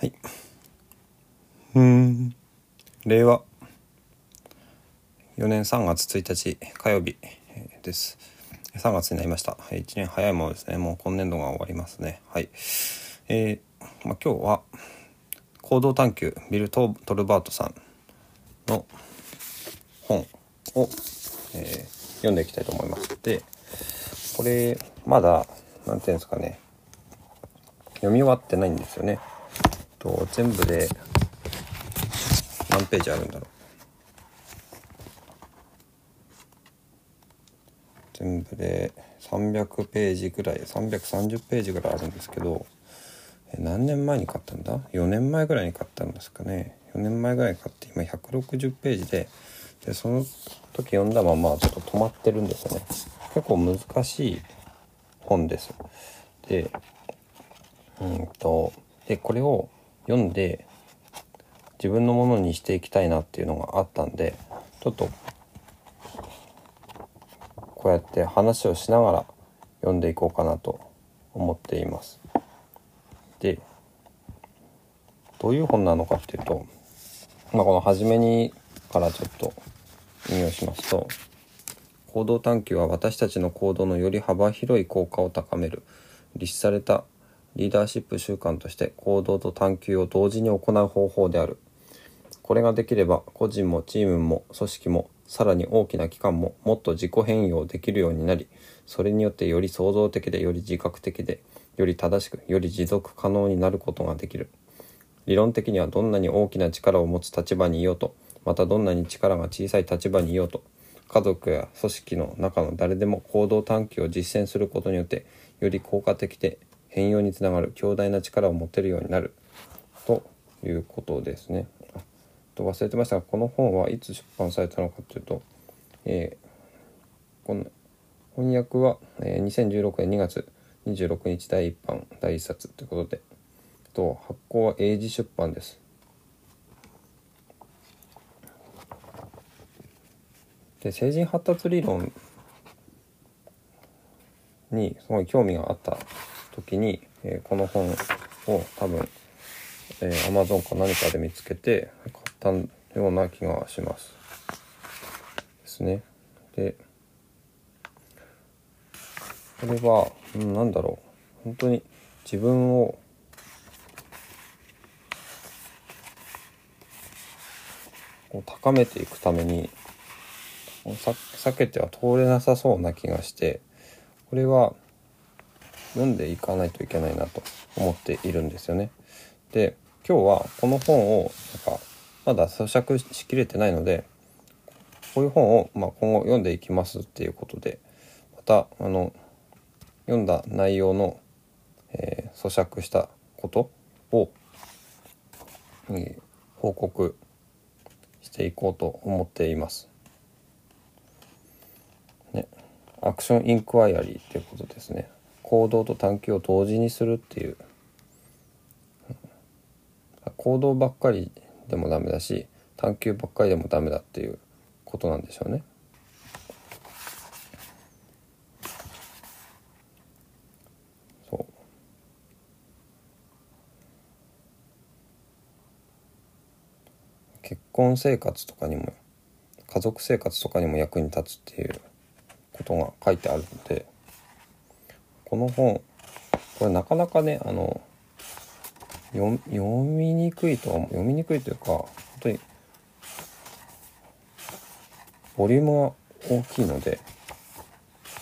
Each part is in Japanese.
はい。うん。令和4年3月1日火曜日です。3月になりました。1年早いものですね。もう今年度が終わりますね。はい。えーまあ、今日は行動探求ビル・トトルバートさんの本を、えー読んでいきたいと思います。で、これまだ何ていうんですかね読み終わってないんですよね。と全部で何ページあるんだろう。全部で300ページぐらい330ページぐらいあるんですけど何年前に買ったんだ？4年前ぐらいに買ったんですかね。4年前ぐらいに買って今160ページででその時読んだままちょっと止まってるんですよね。結構難しい本です。でうんとでこれを読んで自分のものにしていきたいなっていうのがあったんでちょっとこうやって話をしながら読んでいこうかなと思っています。でどういう本なのかっていうと、まあ、この初めにからちょっと引用しますと「行動探求は私たちの行動のより幅広い効果を高める律されたリーダーシップ習慣として行動と探求を同時に行う方法である」これができれば個人もチームも組織もさらに大きな機関ももっと自己変容できるようになりそれによってより創造的でより自覚的でより正しくより持続可能になることができる。理論的にはどんなに大きな力を持つ立場にいようとまたどんなに力が小さい立場にいようと家族や組織の中の誰でも行動探求を実践することによってより効果的で変容につながる強大な力を持てるようになるということですね。あと忘れてましたがこの本はいつ出版されたのかというと、えーこの翻訳は、え2016年2月26日第1版第1冊ということでと発行は英字出版です。で成人発達理論にすごい興味があった時に、えーこの本を多分、えー、Amazon か何かで見つけて買ったような気がします。ですね。でこれは、うん、なんだろう本当に自分をこう高めていくために避けては通れなさそうな気がしてこれは読んでいかないといけないなと思っているんですよね。で今日はこの本をなんかまだ咀嚼しきれてないのでこういう本を、まあ、今後読んでいきますっていうことでまたあの読んだ内容の、えー咀嚼したことを、えー報告していこうと思っています。ね、アクションインクワイアリーっていうことですね。行動と探求を同時にするっていう。行動ばっかりでもダメだし探求ばっかりでもダメだっていうことなんでしょうね。そう結婚生活とかにも家族生活とかにも役に立つっていうことが書いてあるのでこの本これなかなかねあの読みにくいとは読みにくいというか本当にボリュームが大きいので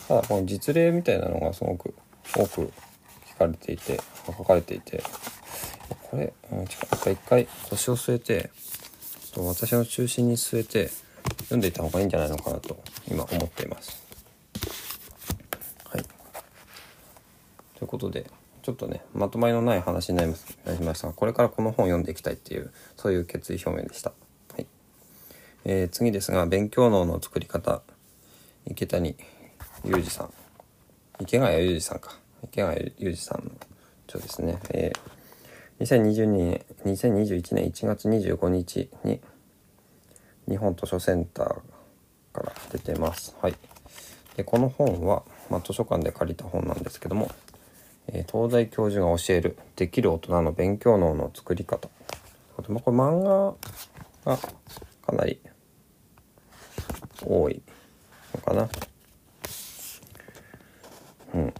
ただこの実例みたいなのがすごく多く聞かれていて書かれていてこれ、うん、一回腰を据えてちょっと私の中心に据えて読んでいた方がいいんじゃないのかなと今思っています。はい。ということでちょっとねまとまりのない話になりましたがこれからこの本を読んでいきたいっていうそういう決意表明でした。はい。えー次ですが勉強脳の作り方池谷裕二さん池谷裕二さんか池谷裕二さんの著ですね、えー2022年2021年1月25日に日本図書センターから出てます。はい。でこの本は、まあ、図書館で借りた本なんですけども、え東大教授が教えるできる大人の勉強脳の作り方。まあこれ漫画がかなり多いのかな。うん。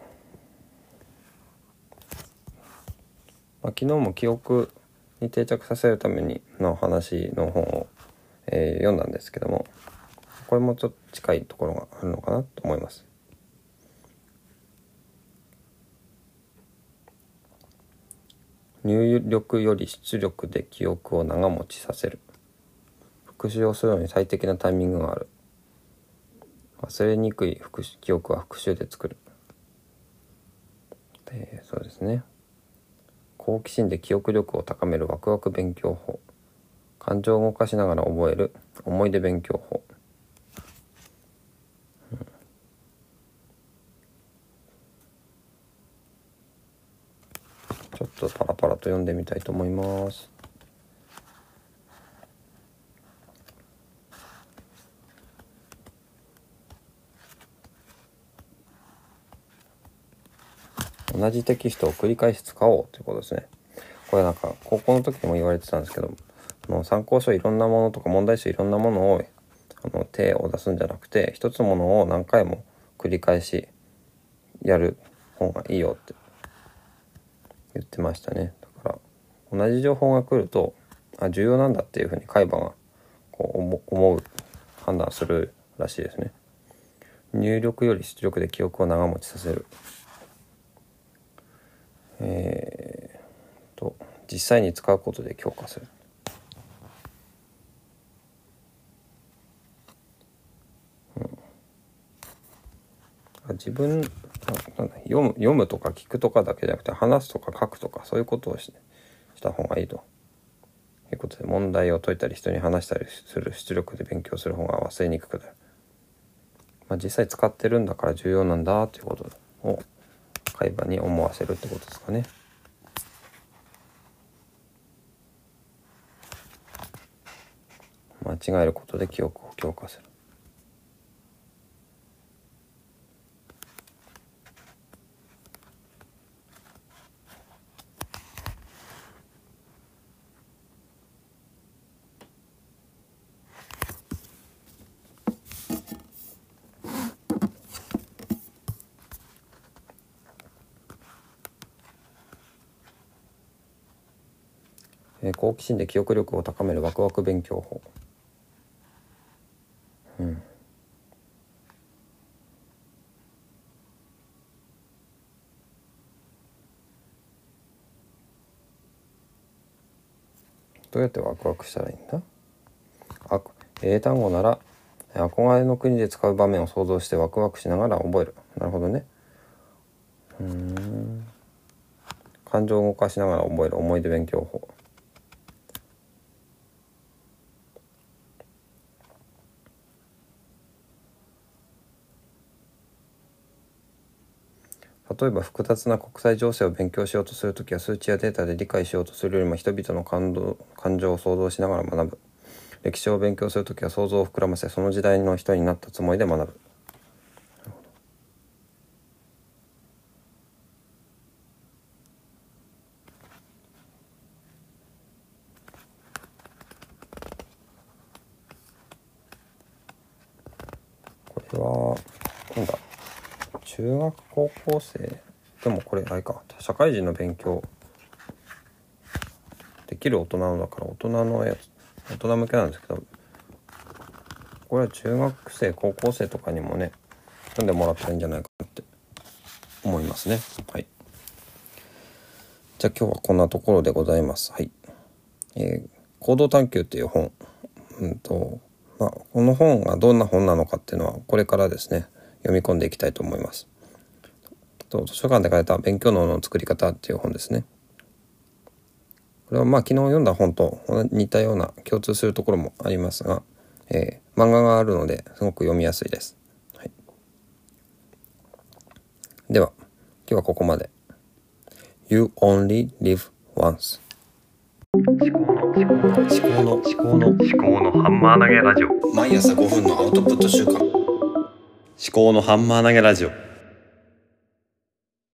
まあ、昨日も記憶に定着させるためにの話の本を、えー読んだんですけどもこれもちょっと近いところがあるのかなと思います。入力より出力で記憶を長持ちさせる。復習をするのに最適なタイミングがある。忘れにくい復習記憶は復習で作る。でそうですね。好奇心で記憶力を高めるワクワク勉強法。感情を動かしながら覚える。思い出勉強法。ちょっとパラパラと読んでみたいと思います。同じテキストを繰り返し使おうということですね。これなんか高校の時にも言われてたんですけど、の参考書いろんなものとか問題集いろんなものをあの手を出すんじゃなくて一つものを何回も繰り返しやる方がいいよって言ってましたね。だから同じ情報が来るとあ重要なんだっていうふうに海馬がこう思思う判断するらしいですね。入力より出力で記憶を長持ちさせる。えー、と実際に使うことで強化する。あ自分読む読むとか聞くとかだけじゃなくて話すとか書くとかそういうことをしした方がいいということで問題を解いたり人に話したりする出力で勉強する方が忘れにくくなる、まあ、実際使ってるんだから重要なんだということを会話に思わせるってことですかね。間違えることで記憶を強化する。えー好奇心で記憶力を高めるワクワク勉強法。うん。どうやってワクワクしたらいいんだ？あ英単語なら憧れの国で使う場面を想像してワクワクしながら覚える。なるほどね。うん。感情を動かしながら覚える。思い出勉強法。例えば複雑な国際情勢を勉強しようとするときは数値やデータで理解しようとするよりも人々の感動感情を想像しながら学ぶ。歴史を勉強するときは想像を膨らませその時代の人になったつもりで学ぶ。これはなんだ？中学高校生？でもこれあれか。社会人の勉強。できる大人のだから大人のやつ。大人向けなんですけど。これは中学生高校生とかにもね読んでもらったらいいんじゃないかなって。思いますね。はい。じゃあ今日はこんなところでございます。はい。えー行動探求っていう本。うんとまあこの本がどんな本なのかっていうのはこれからですね。読み込んでいきたいと思います。と図書館で書いた勉強脳の作り方っていう本ですね。これはまあ昨日読んだ本と似たような共通するところもありますが、えー漫画があるのですごく読みやすいです、はい、では今日はここまで。You only live once 思考の思考の思考の思考のハンマー投げラジオ毎朝5分のアウトプット週間思考のハンマー投げラジオ。